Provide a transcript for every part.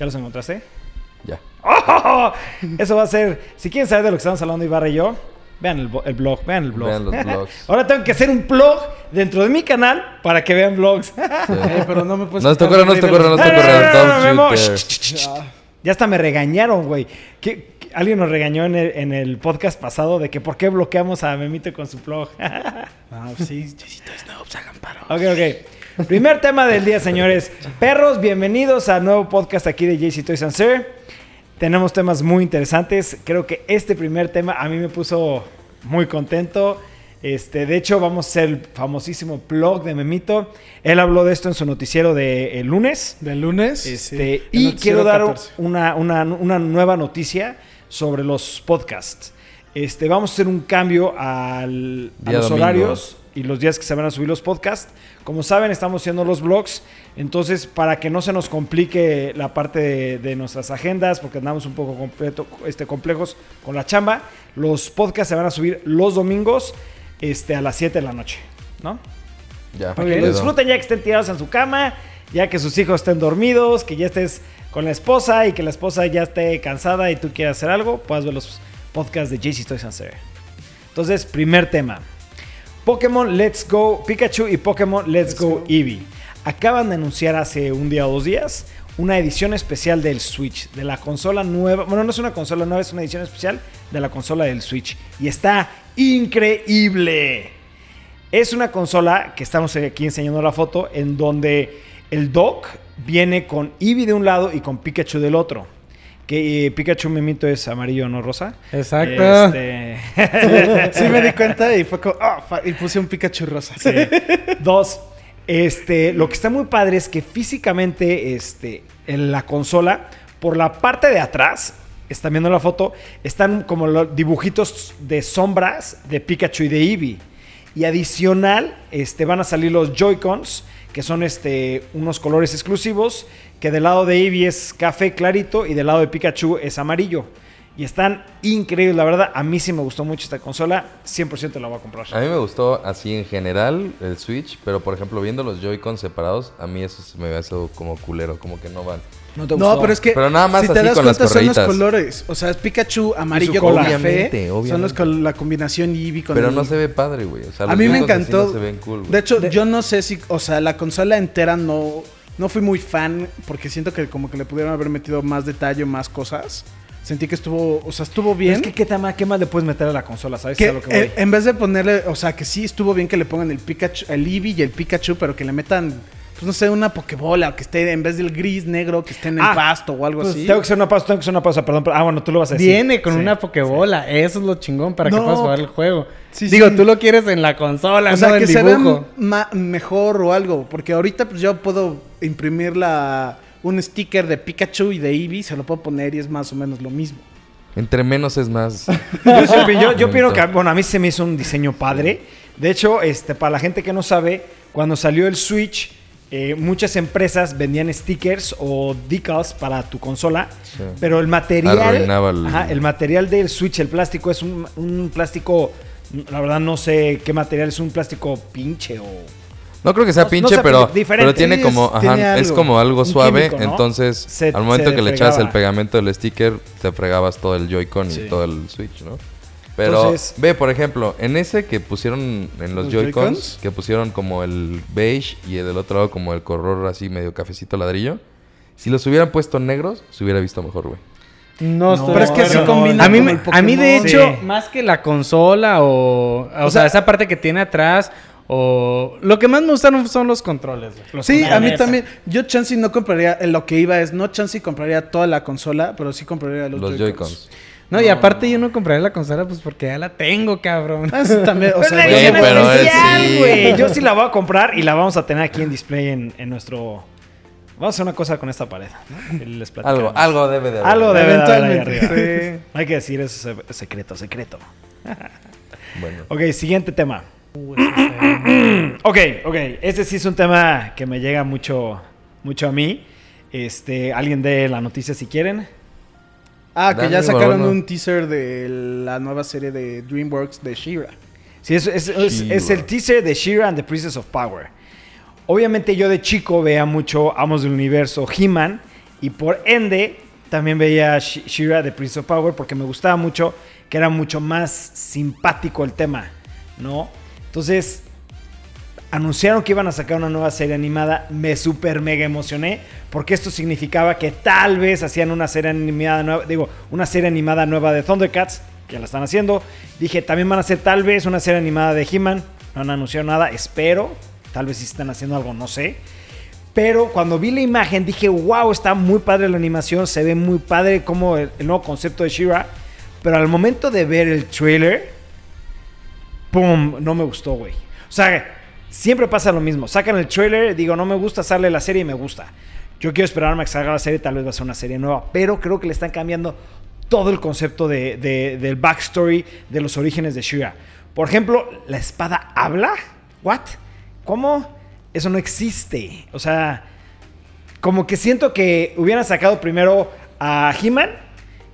¿Ya los encontraste? Ya. ¡Oh! Eso va a ser. Si quieren saber de lo que estamos hablando Ibarra y yo, vean el, blog, vean el blog. Vean los blogs. Ahora tengo que hacer un blog dentro de mi canal para que vean vlogs. Eh, pero no me puedes No te corras, no te corras, no te no, no, no, shh. Ya hasta me regañaron, güey. ¿Qué- qué- Alguien nos regañó en el, en el podcast pasado de que por qué bloqueamos a Memito con su blog. Ah, sí, Snopes, hagan paro. Ok, ok. Primer tema del día, señores. Perros, bienvenidos al nuevo podcast aquí de JC Toys and Sir. Tenemos temas muy interesantes. Creo que este primer tema a mí me puso muy contento. Este, de hecho, vamos a hacer el famosísimo blog de Memito. Él habló de esto en su noticiero de el lunes. Del lunes. Este, sí, el y quiero dar 14. una, una- una nueva noticia sobre los podcasts. Este, vamos a hacer un cambio al, a los domingo. horarios y los días que se van a subir los podcasts. Como saben, estamos haciendo los blogs. Entonces, para que no se nos complique la parte de, de nuestras agendas, porque andamos un poco completo, este, complejos con la chamba, los podcasts se van a subir los domingos este, a las 7 de la noche. ¿No? Ya. Para que lo disfruten ya que estén tirados en su cama, ya que sus hijos estén dormidos, que ya estés con la esposa y que la esposa ya esté cansada y tú quieras hacer algo, puedas ver los podcasts de JC Toys and. Entonces, primer tema. Pokémon Let's Go Pikachu y Pokémon Let's, Let's Go, Go. Eevee. Acaban de anunciar hace un día o dos días una edición especial del Switch, de la consola nueva. Bueno, no es una consola nueva, es una edición especial de la consola del Switch. Y está increíble. Es una consola que estamos aquí enseñando la foto en donde el dock viene con Eevee de un lado y con Pikachu del otro. Que eh, Pikachu Memito es amarillo, no rosa. Exacto. Este, Sí me di cuenta y fue como, ah, y puse un Pikachu rosa. Sí. Dos, este, lo que está muy padre es que físicamente, este, en la consola, por la parte de atrás, están viendo la foto, están como los dibujitos de sombras de Pikachu y de Eevee. Y adicional, este, van a salir los Joy-Cons, que son este, unos colores exclusivos, que del lado de Eevee es café clarito y del lado de Pikachu es amarillo. Y están increíbles, la verdad, a mí sí me gustó mucho esta consola, 100% la voy a comprar. A mí me gustó así en general el Switch, pero por ejemplo, viendo los Joy-Con separados, a mí eso se me hace como culero, como que no van. ¿No te No, gustó? pero es que Pero nada más si te así das con las cuenta son los colores. O sea, es Pikachu amarillo con café. Obviamente, Son los con la combinación Eevee con Pero el- no se ve padre, güey. O sea, A los mí me encantó. no se ven cool, güey. De hecho, yo no sé si, o sea, la consola entera no, no fui muy fan porque siento que como que le pudieron haber metido más detalle, más cosas. Sentí que estuvo, o sea, estuvo Pero bien. Es que ¿qué, tema- ¿qué más le puedes meter a la consola? ¿Sabes? que, a lo que voy. eh, en vez de ponerle, o sea, que sí estuvo bien que le pongan el Pikachu, el Eevee y el Pikachu, pero que le metan, pues no sé, una Pokébola, o que esté en vez del gris negro, que esté en el Ah, pasto o algo Pues, así. Tengo que hacer una pausa, tengo que hacer una pausa, perdón. pero- ah, bueno, tú lo vas a decir. Viene con Sí. una Pokébola. Eso es lo chingón para que puedas jugar el juego. sí, Digo, sí. tú lo quieres en la consola, O sea, no que el se vea dibujo. mejor o algo. Porque ahorita pues yo puedo imprimir la, un sticker de Pikachu y de Eevee, se lo puedo poner y es más o menos lo mismo. Entre menos es más. Yo, sí opino- yo, yo opino Bonito. que, bueno, a mí se me hizo un diseño padre. De hecho, este, para la gente que no sabe, cuando salió el Switch, eh, muchas empresas vendían stickers o decals para tu consola, Sí. pero el material, el- ajá, el material del Switch, el plástico es un, un plástico, la verdad no sé qué material es, un plástico pinche o No creo que sea No- pinche, pero, pero tiene como, es- ajá, tiene es algo. como algo suave. químico, ¿no? Entonces, Se- al momento que le echabas el pegamento del sticker, te fregabas todo el Joy-Con Sí. y todo el Switch, ¿no? Pero Entonces- ve, por ejemplo, en ese que pusieron en los, ¿Los Joy-Cons, que pusieron como el beige y del otro lado como el color así medio cafecito ladrillo, si los hubieran puesto negros, se hubiera visto mejor, güey. No, estoy pero es que sí acuerdo. combina a mí, con el a mí de hecho, Sí. más que la consola o... O, sea, sea- esa parte que tiene atrás o... Lo que más me gustaron son los controles. los Sí, a mí también. Yo Chansey no compraría, en lo que iba es, no Chansey compraría toda la consola, pero sí compraría los, Los Joy-Cons. Joy-Cons. No, y aparte yo no compraría la consola pues porque ya la tengo, cabrón. Ah, sí, también, o Pero sea, la güey, pero es- especial, sí. güey. Yo sí la voy a comprar y la vamos a tener aquí en display en, en nuestro. Vamos a hacer una cosa con esta pared. Algo, algo debe de haber. Algo debe de haber ahí arriba. No hay que decir eso es secreto, secreto. Bueno. Ok, siguiente tema. Ok, ok. Este sí es un tema que me llega mucho, mucho a mí. Este, alguien de la noticia si quieren. Ah, que ya sacaron Barbono. un teaser de la nueva serie de DreamWorks de She-Ra. Sí, es, es- es- es She-Ra. el teaser de She-Ra and the Princess of Power. Obviamente yo de chico veía mucho Amos del Universo, He-Man, Y por ende, también veía Sh- She-Ra de Prince of Power porque me gustaba mucho, que era mucho más simpático el tema, ¿no? Entonces, anunciaron que iban a sacar una nueva serie animada, me super mega emocioné, porque esto significaba que tal vez hacían una serie animada nueva, digo, una serie animada nueva de Thundercats, que la están haciendo. Dije, también van a hacer tal vez una serie animada de He-Man, no han anunciado nada, espero, tal vez si están haciendo algo, no sé. Pero cuando vi la imagen dije, wow, está muy padre la animación, se ve muy padre como el, nuevo concepto de She-Ra. Pero al momento de ver el trailer, ¡pum! No me gustó, güey. O sea, siempre pasa lo mismo. Sacan el trailer, digo, no me gusta, sale la serie y me gusta. Yo quiero esperarme a que salga la serie, tal vez va a ser una serie nueva. Pero creo que le están cambiando todo el concepto de, de- del backstory, de los orígenes de She-Ra. Por ejemplo, ¿la espada habla? ¿What? ¿Cómo? Eso no existe. O sea, como que siento que hubieran sacado primero a He-Man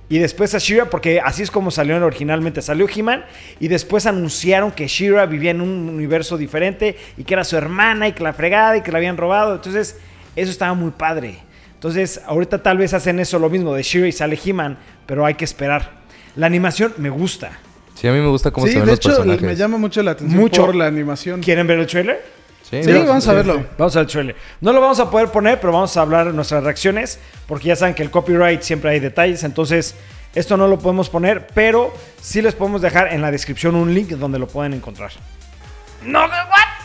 y después a She-Ra, porque así es como salió originalmente. Salió He-Man y después anunciaron que She-Ra vivía en un universo diferente y que era su hermana y que la fregada y que la habían robado. Entonces, eso estaba muy padre. Entonces, ahorita tal vez hacen eso lo mismo de She-Ra y sale He-Man, pero hay que esperar. La animación me gusta. Sí, a mí me gusta cómo Sí, se ven de los hecho, personajes. me llama mucho la atención Mucho. por la animación. ¿Quieren ver el trailer? Sí, vamos a verlo. Vamos al trailer. No lo vamos a poder poner, pero vamos a hablar de nuestras reacciones, porque ya saben que el copyright siempre hay detalles, entonces esto no lo podemos poner, pero sí les podemos dejar en la descripción un link donde lo pueden encontrar. No, ¿what?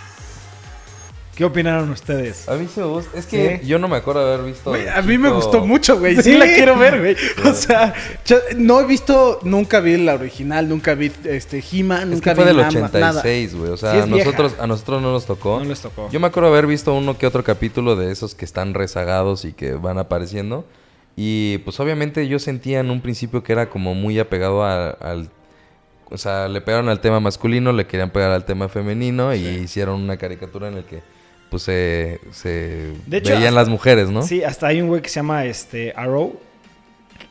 ¿Qué opinaron ustedes? A mí sí me gusta. Es que Sí. yo no me acuerdo de haber visto. Güey, a mí me gustó mucho, güey. Sí, Sí. la quiero ver, güey. O sea, no he visto, nunca vi la original, nunca vi este He-Man, Es nunca que fue vi del nada, nada. 86, güey. O sea, es a, nosotros, a nosotros no nos tocó. No les tocó. Yo me acuerdo haber visto uno que otro capítulo de esos que están rezagados y que van apareciendo. Y pues obviamente yo sentía en un principio que era como muy apegado a- al... O sea, le pegaron al tema masculino, le querían pegar al tema femenino y hicieron una caricatura en la que pues se, se De hecho, veían hasta- las mujeres, ¿no? Sí, hasta hay un güey que se llama este, Arrow,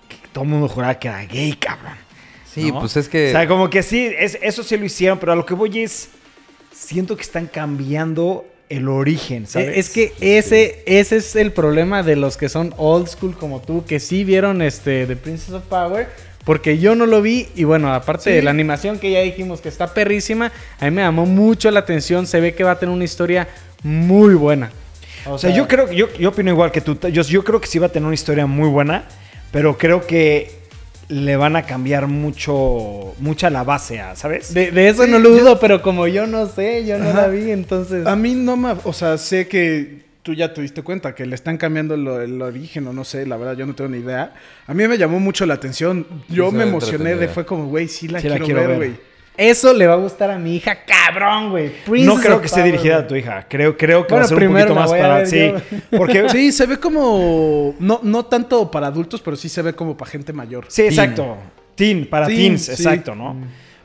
que todo el mundo juraba que era gay, cabrón. Sí, ¿no? pues es que... O sea, como que sí, es- eso sí lo hicieron, pero a lo que voy es. Siento que están cambiando el origen, ¿sabes? Es que ese, ese es el problema de los que son old school como tú, que sí vieron este The Princess of Power, porque yo no lo vi y bueno, aparte Sí. de la animación que ya dijimos que está perrísima, a mí me llamó mucho la atención, se ve que va a tener una historia muy buena. O sea, yo creo que yo, yo opino igual que tú. Yo, yo creo que sí va a tener una historia muy buena, pero creo que le van a cambiar mucho, mucha la base, a, ¿sabes? De, de eso Sí, no lo yo- dudo, pero como yo no sé, yo no Ajá. la vi, entonces... A mí no me, o sea, sé que tú ya te diste cuenta que le están cambiando lo- el origen o no sé, la verdad yo no tengo ni idea. A mí me llamó mucho la atención. Yo me emocioné de fue como, güey, sí la Sí la quiero, quiero ver, ver. güey. Eso le va a gustar a mi hija, cabrón, güey. no creo que esté dirigida a tu hija. Creo, creo que Bueno, va a ser un poquito más para. Sí, yo. porque. Sí, se ve como, no, no tanto para adultos, pero sí se ve como para gente mayor. Sí, exacto. Teen, para Teen, teens, sí. exacto, ¿no?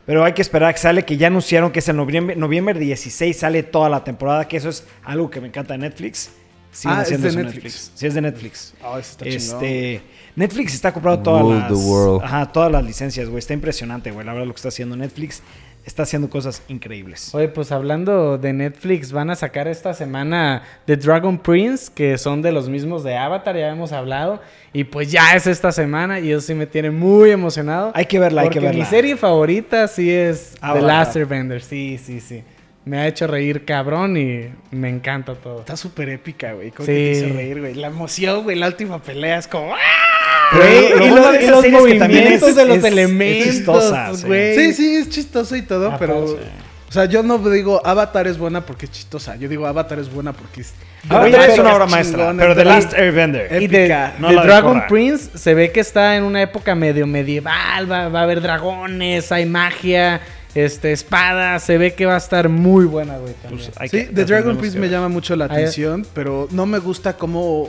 Pero hay que esperar que sale, que ya anunciaron que es el noviembre, noviembre 16 sale toda la temporada, que eso es algo que me encanta de Netflix. Siguen Ah, es haciendo de eso en Netflix. Sí, es de Netflix. Ah, está chingón. este, Netflix está comprando todas las, the world. ajá, todas las licencias, güey. Está impresionante, güey. La verdad lo que está haciendo Netflix está haciendo cosas increíbles. Oye, pues hablando de Netflix, van a sacar esta semana The Dragon Prince, que son de los mismos de Avatar, ya hemos hablado. Y pues ya es esta semana y eso sí me tiene muy emocionado. Hay que verla, hay que verla. mi serie favorita sí es The Avatar. Last Airbender. Sí, sí, sí. Me ha hecho reír cabrón y me encanta todo. Está súper épica, güey. Cómo Sí. que te hizo reír, güey. La emoción, güey. La última pelea es como... ¡ah! Lo y los, y es que también movimientos es- de los es- es elementos, chistosa, sí. güey. Sí, sí, es chistoso y todo, Ajá, pero... sí. O sea, yo no digo Avatar es buena porque es chistosa. Yo digo Avatar es buena porque es... Avatar es pero una es obra maestra, pero The Last Airbender. Y de, épica. No de la Dragon decora. Prince se ve que está en una época medio medieval, va, va a haber dragones, hay magia, este, espadas, se ve que va a estar muy buena, güey. Pues, Sí, que- The Dragon Prince me llama mucho la Ahí- atención, pero no me gusta cómo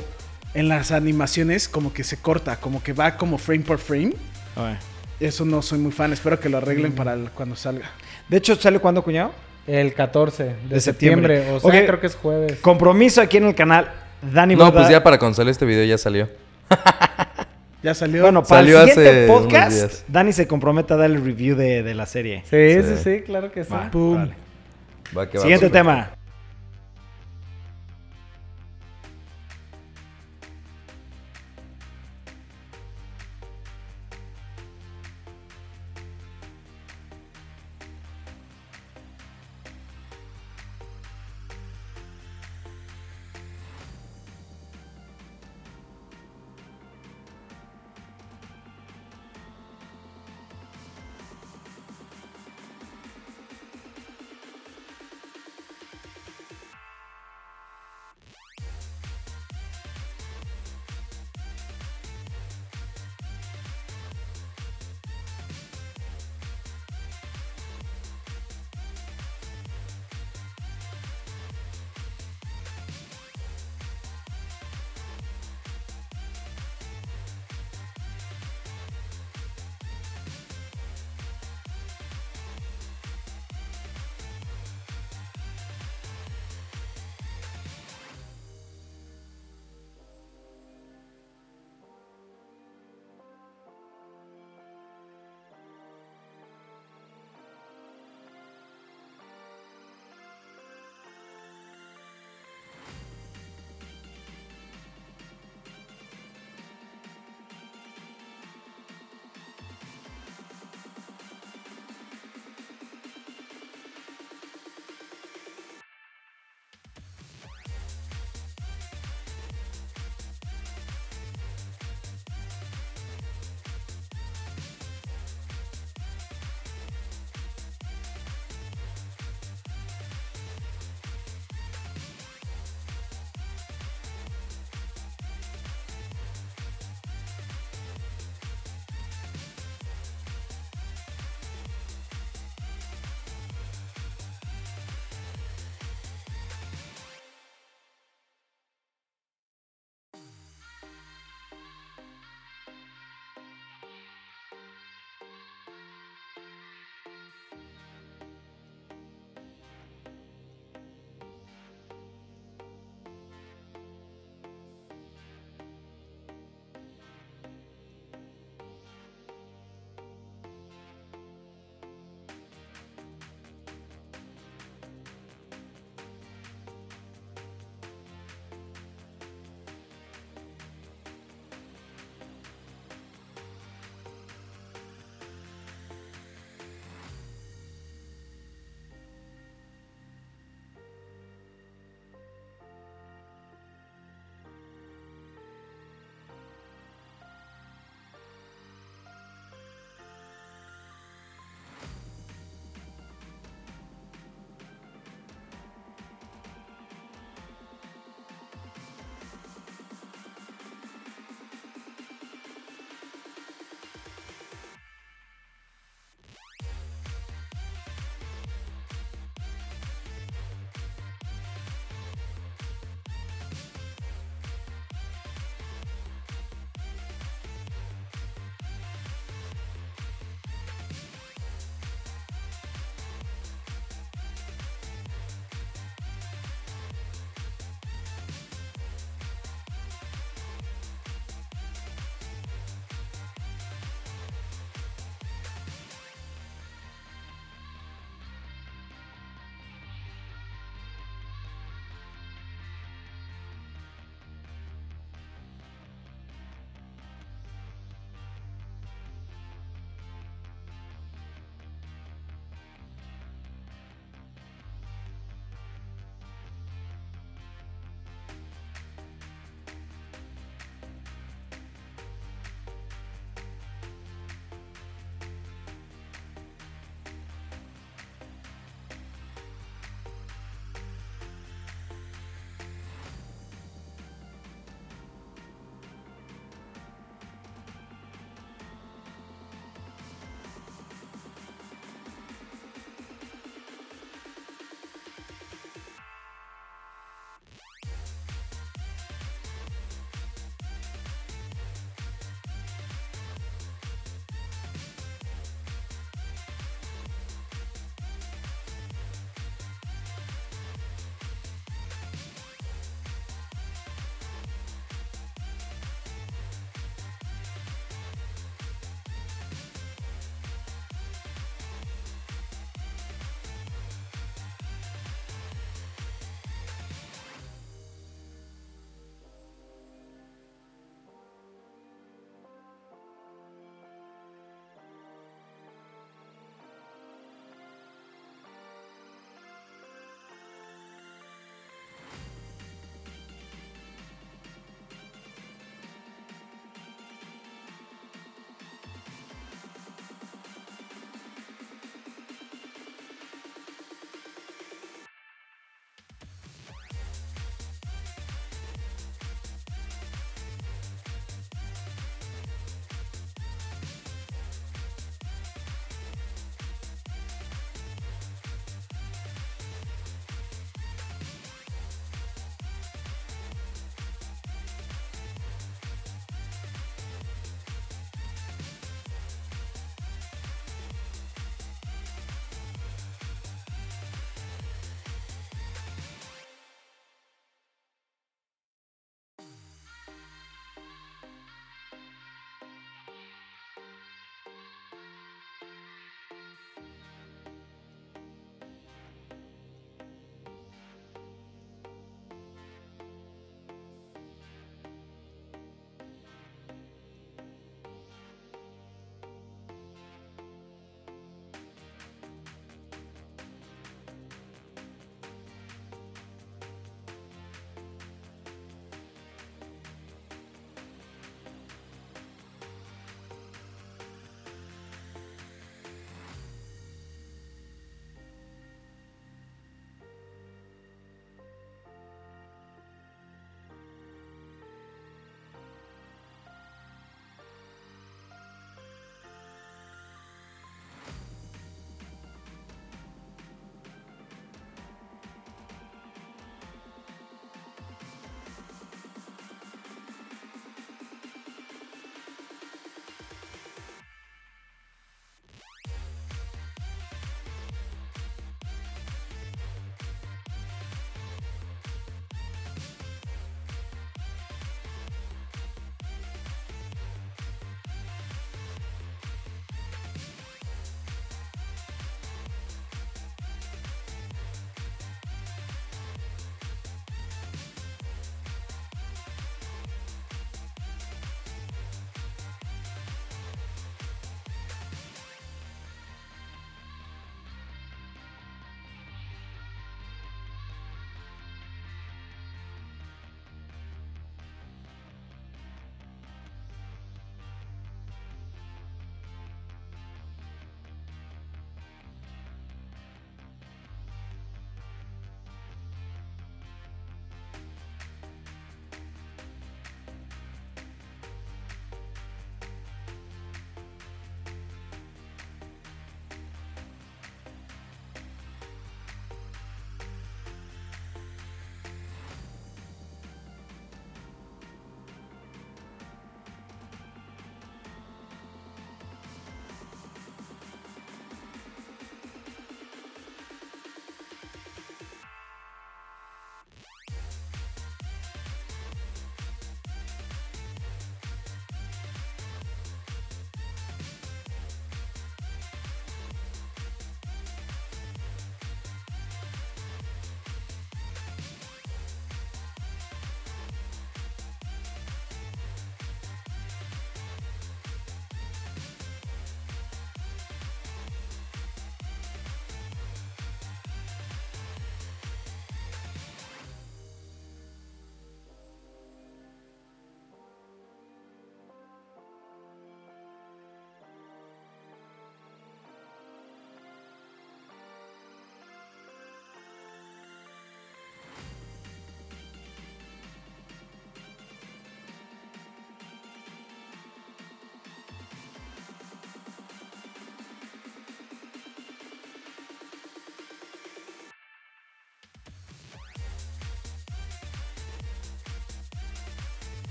en las animaciones como que se corta, como que va como frame por frame. Oye. Eso no soy muy fan, espero que lo arreglen para el- cuando salga. De hecho, ¿sale cuándo, cuñado? El 14 de, De septiembre. septiembre, o sea, Ok. creo que es jueves. Compromiso aquí en el canal. Dani No, Borda- pues ya para cuando sale este video ya salió. Ya salió. Bueno, para Salió el siguiente hace unos podcast, días. Dani se compromete a dar el review de, de la serie. Sí, sí, Sí. sí, claro que sí. Va, Pum. órale. Va que va, Siguiente perfecto. tema.